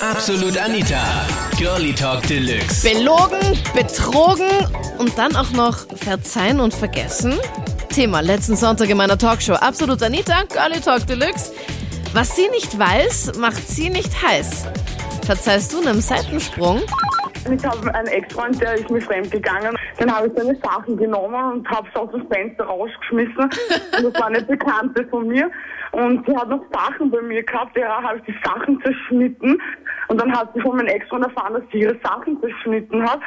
Absolut Anita. Girlie Talk Deluxe. Belogen, betrogen und dann auch noch verzeihen und vergessen? Thema letzten Sonntag in meiner Talkshow. Absolut Anita, Girlie Talk Deluxe. Was sie nicht weiß, macht sie nicht heiß. Verzeihst du einem Seitensprung? Ich habe einen Ex-Freund, der ist mir fremd gegangen. Dann habe ich seine Sachen genommen und habe es aus dem Fenster rausgeschmissen. Und das war eine Bekannte von mir. Und sie hat noch Sachen bei mir gehabt. Ja, habe ich die Sachen zerschnitten. Und dann hat sie von meinem Ex-Freund erfahren, dass sie ihre Sachen zerschnitten hat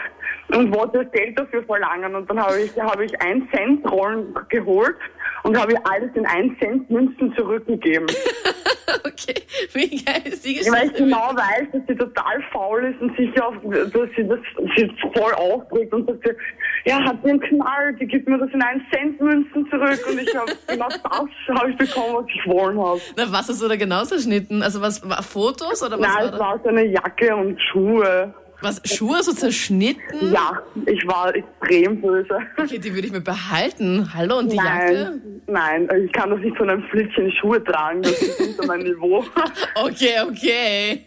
und wollte Geld dafür verlangen. Und dann habe ich, habe ich 1 Cent Rollen geholt und habe ihr alles in 1 Cent Münzen zurückgegeben. Okay, wie geil ist die Weil ich Geschichte? genau weiß, dass sie total faul ist und sicher auf, dass sie das sie voll aufbringt und sagt, sie, ja, hat sie einen Knall, die gibt mir das in 1 Cent Münzen zurück und ich habe genau das habe ich bekommen, was ich wollen habe. Na, was hast du da genau zerschnitten? Also was war Fotos oder was Nein, war es das? war so eine Jacke und Schuhe. Was, Schuhe so zerschnitten? Ja, ich war extrem böse. Okay, die würde ich mir behalten. Hallo, und die Jacke? Nein, nein, ich kann das nicht von einem Flittchen Schuhe tragen, das ist unter mein Niveau. Okay, okay.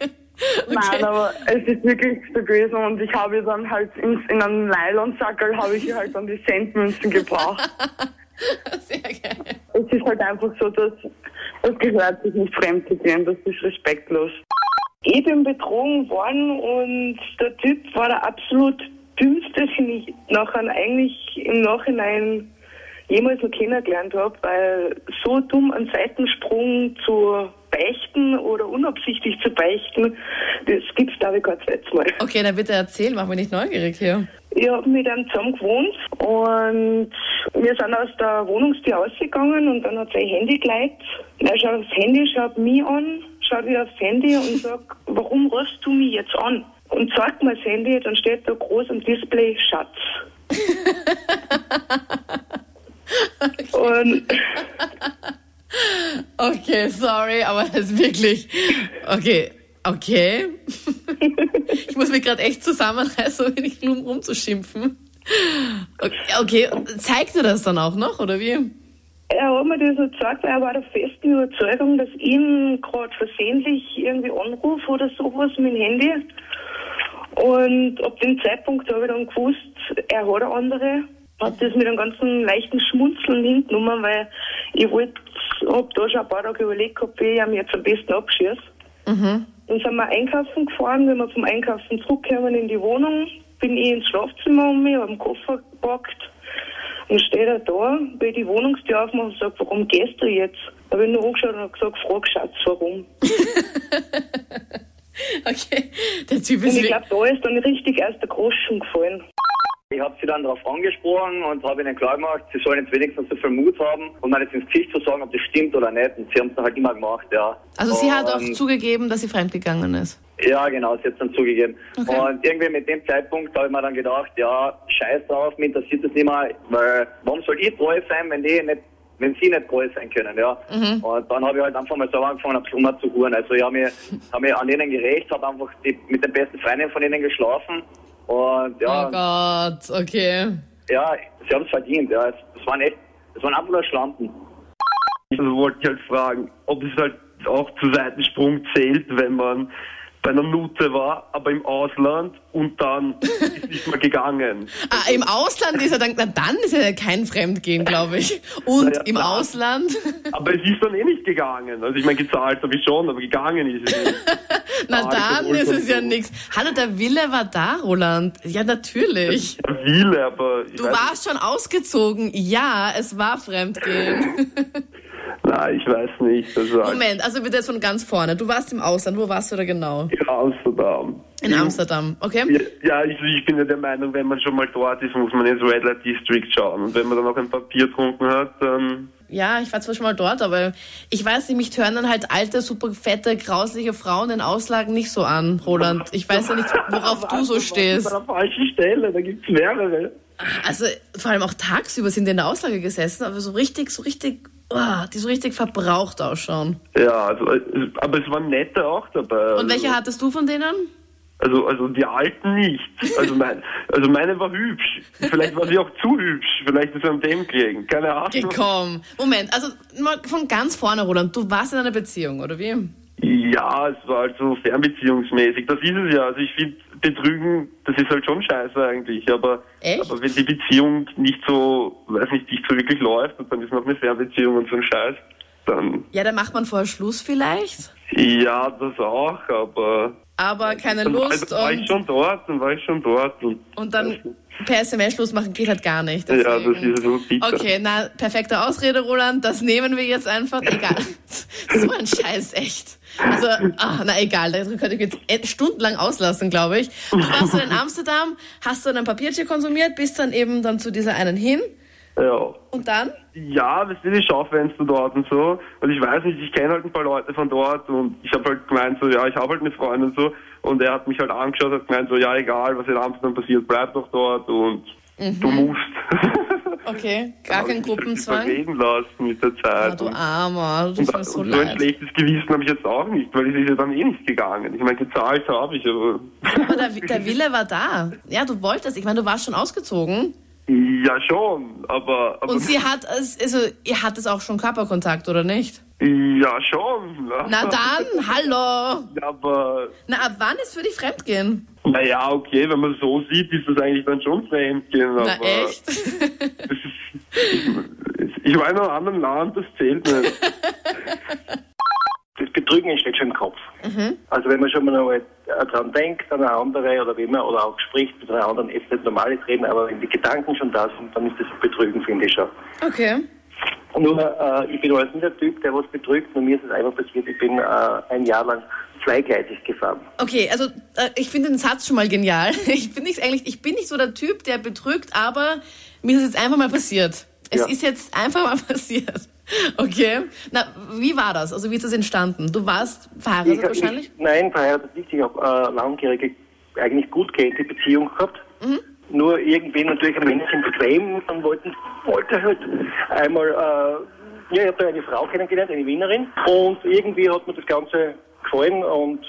Nein, aber es ist wirklich so gewesen und ich habe dann halt in, in einen Nylonsackerl habe ich halt dann die Centmünzen gebracht. Sehr geil. es ist halt einfach so, dass das gehört sich nicht fremd zu gehen, das ist respektlos. Ich bin betrogen worden und der Typ war der absolut dümmste, den ich nachher eigentlich im Nachhinein jemals noch kennengelernt habe, weil so dumm einen Seitensprung zu beichten oder unabsichtlich zu beichten, das gibt's glaube ich kein zweites Mal. Okay, dann bitte erzähl, mach mich nicht neugierig hier. Ich habe mit einem zusammen gewohnt und wir sind aus der Wohnungstür ausgegangen und dann hat sein Handy geleitet. Er schaut aufs Handy, schaut mich an, schaut wieder aufs Handy und sagt, warum rufst du mich jetzt an? Und zeigt mir das Handy, dann steht da groß am Display Schatz. Und Okay, sorry, aber das ist wirklich. Okay, okay. Ich muss mich gerade echt zusammenreißen, um nicht rum rumzuschimpfen. Okay, okay, zeigt er das dann auch noch, oder wie? Er hat mir das gesagt, weil er war der festen Überzeugung, dass ich ihn gerade versehentlich irgendwie anrufe oder sowas mit dem Handy. Und ab dem Zeitpunkt habe ich dann gewusst, er hat eine andere. Hat das mit einem ganzen leichten Schmunzeln hingenommen, weil ich wollte, hab da schon ein paar Tage überlegt wie ich ihm jetzt am besten abschieße. Dann sind wir einkaufen gefahren, wenn wir vom Einkaufen zurückkommen in die Wohnung, bin ich ins Schlafzimmer um mich, habe den Koffer gepackt und steht er da, will die Wohnungstür aufmachen und sagt, warum gehst du jetzt? Da habe ich nur angeschaut und habe gesagt, frag Schatz, warum? Okay, der Typ Und ist ich wie. glaube, da ist dann richtig erst der Groschen gefallen. Ich habe sie dann darauf angesprochen und habe ihnen klar gemacht, sie sollen jetzt wenigstens so viel Mut haben, um mir jetzt ins Gesicht zu sagen, ob das stimmt oder nicht. Und sie haben es dann halt immer gemacht, ja. Also sie hat auch Und- zugegeben, dass sie fremdgegangen ist. Ja, genau, sie hat es dann zugegeben. Okay. Und irgendwie mit dem Zeitpunkt habe ich mir dann gedacht, ja, scheiß drauf, mir interessiert das nicht mehr, weil warum soll ich treu sein, wenn die nicht wenn sie nicht treu sein können, ja. Mhm. Und dann habe ich halt einfach mal so angefangen, ein bisschen umzuhuren. Also ich habe mich, hab mich an denen gerecht, habe einfach die, mit den besten Freundinnen von ihnen geschlafen. Und ja, Oh Gott, okay. ja, sie haben es verdient, ja. Es, es waren echt, es waren einfach nur Schlampen. Also wollte ich halt fragen, ob es halt auch zu Seitensprung zählt, wenn man bei einer Nute war, aber im Ausland und dann ist nicht mehr gegangen. Ah, im Ausland ist er dann, na dann ist er kein Fremdgehen, glaube ich. Und Na ja, im klar. Ausland, Aber es ist dann eh nicht gegangen. Also ich meine, gezahlt habe ich schon, aber gegangen ist es nicht. na Ah, dann ist es ja nix. Hallo, der Wille war da, Roland. Ja, natürlich. Ja, viele, aber Du warst schon ausgezogen. Ja, es war Fremdgehen. Nein, ich weiß nicht. Moment, also bitte jetzt von ganz vorne. Du warst im Ausland. Wo warst du da genau? in Amsterdam. In Amsterdam, okay? Ja, ja ich, ich bin ja der Meinung, wenn man schon mal dort ist, muss man ins Red Light District schauen. Und wenn man dann noch ein paar Bier getrunken hat, dann Ja, ich war zwar schon mal dort, aber ich weiß nicht, mich hören dann halt alte, super fette, grausliche Frauen in Auslagen nicht so an, Roland. Ich weiß ja nicht, worauf du so An stehst. der falschen Stelle, da gibt's mehrere. Also vor allem auch tagsüber sind die in der Auslage gesessen, aber so richtig, so richtig, oh, die so richtig verbraucht ausschauen. Ja, also, äh, aber es waren nette auch dabei. Und welche also, hattest du von denen? Also, also die alten nicht. Also, mein, also meine war hübsch. Vielleicht war sie auch zu hübsch. Vielleicht ist sie an dem gelegen. Keine Ahnung. Gekommen. Moment, also mal von ganz vorne, Roland. Du warst in einer Beziehung, oder wie? Ja, es war halt so fernbeziehungsmäßig. Das ist es ja. Also ich finde, Betrügen, das ist halt schon scheiße eigentlich. Aber, aber wenn die Beziehung nicht so, weiß nicht, nicht so wirklich läuft und dann ist noch eine Fernbeziehung und so ein Scheiß, dann Ja, dann macht man vorher Schluss vielleicht, ja, das auch, aber aber keine dann, Lust dann war ich schon dort, dann war ich schon dort und und dann per SMS Schluss machen geht halt gar nicht. ja, das deswegen. ist so bitter. Okay, na, perfekte Ausrede, Roland. Das nehmen wir jetzt einfach. Egal. So ein Scheiß, echt. Also, ah, na egal, da könnte ich jetzt stundenlang auslassen, glaube ich. Du warst dann in Amsterdam, hast dann ein Papiertje konsumiert, bist dann eben dann zu dieser einen hin. Ja. Und dann? Ja, wir sind die Schaufenster dort und so. Und ich weiß nicht, ich kenne halt ein paar Leute von dort und ich habe halt gemeint so, ja, ich habe halt eine Freundin und so. Und er hat mich halt angeschaut und hat gemeint so, ja, egal, was in Amsterdam passiert, bleib doch dort und du musst. Okay, gar kein ich Gruppenzwang. Überreden lassen mit der Ah, Zeit. du und, Armer, du und, mir und so so ein schlechtes Gewissen habe ich jetzt auch nicht, weil es ist ja dann eh nicht gegangen. Ich meine, gezahlt habe ich, aber Aber der, der Wille war da. Ja, du wolltest. Ich meine, du warst schon ausgezogen. ja schon, aber, aber Und sie hat, es- also, ihr hattet auch schon Körperkontakt, oder nicht? ja schon. Na dann, hallo. Ja, aber Na, ab wann ist für dich Fremdgehen? Naja, okay, wenn man so sieht, ist das eigentlich dann schon Fremdgehen. Na, aber echt? Ist, ich war in einem anderen Land, das zählt nicht. Das Betrügen entsteht schon im Kopf. Also wenn man schon mal einmal daran denkt, an eine andere oder wie man oder auch spricht mit einer anderen, jetzt nicht normales Reden, aber wenn die Gedanken schon da sind, dann ist das Betrügen, finde ich schon. Okay. Nur, äh, ich bin alles nicht der Typ, der was betrügt, nur mir ist es einfach passiert, ich bin äh, ein Jahr lang zweigleisig gefahren. Okay, also äh, ich finde den Satz schon mal genial. Ich bin nicht eigentlich, ich bin nicht so der Typ, der betrügt, aber mir ist es jetzt einfach mal passiert. Es Ja. ist jetzt einfach mal passiert. Okay. Na, wie war das? Also wie ist das entstanden? Du warst verheiratet Ich wahrscheinlich? Nicht, nein, verheiratet nicht. Ich habe äh, langjährige, eigentlich gut gehende Beziehung gehabt. Mhm. Nur irgendwie natürlich ein Männchen bequem und wollten, wollte halt einmal, äh, ja, ich habe da eine Frau kennengelernt, eine Wienerin. Und irgendwie hat mir das Ganze gefallen und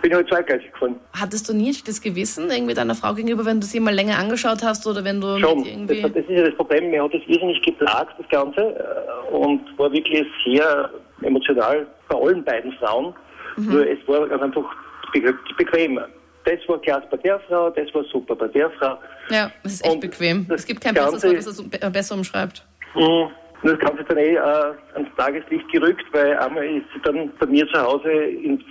bin halt zweigleisig gefahren. Hattest du nie das Gewissen irgendwie deiner Frau gegenüber, wenn du sie mal länger angeschaut hast oder wenn du Schon. mit Das, irgendwie... das ist ja das Problem. Mir hat das irrsinnig geplagt, das Ganze. äh, Und war wirklich sehr emotional bei allen beiden Frauen. Mhm. Nur es war ganz einfach be bequem. Das war klasse bei der Frau, das war super bei der Frau. Ja, es ist echt Und bequem. Es gibt kein Ganze- besseres Wort, das be- besser umschreibt. Mhm. Und das Ganze dann eh äh, ans Tageslicht gerückt, weil einmal ist sie dann bei mir zu Hause in,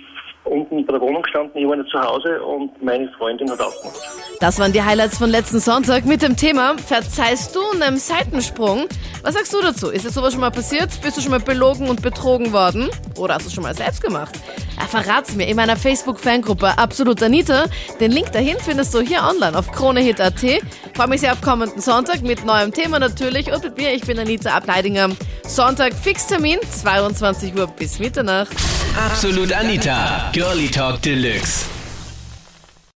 unten bei der Wohnung gestanden, ich war nicht zu Hause und meine Freundin hat aufgemacht. Das waren die Highlights von letzten Sonntag mit dem Thema Verzeihst du einem Seitensprung? Was sagst du dazu? Ist dir sowas schon mal passiert? Bist du schon mal belogen und betrogen worden? Oder hast du es schon mal selbst gemacht? Ja, verrat's mir in meiner Facebook-Fangruppe Absolut Anita. Den Link dahin findest du hier online auf kronehit.at. Freue mich sehr auf kommenden Sonntag mit neuem Thema natürlich und mit mir, ich bin Anita Ableidinger. Sonntag Fixtermin, 22 Uhr bis Mitternacht. Absolut Anita, Girlie Talk Deluxe.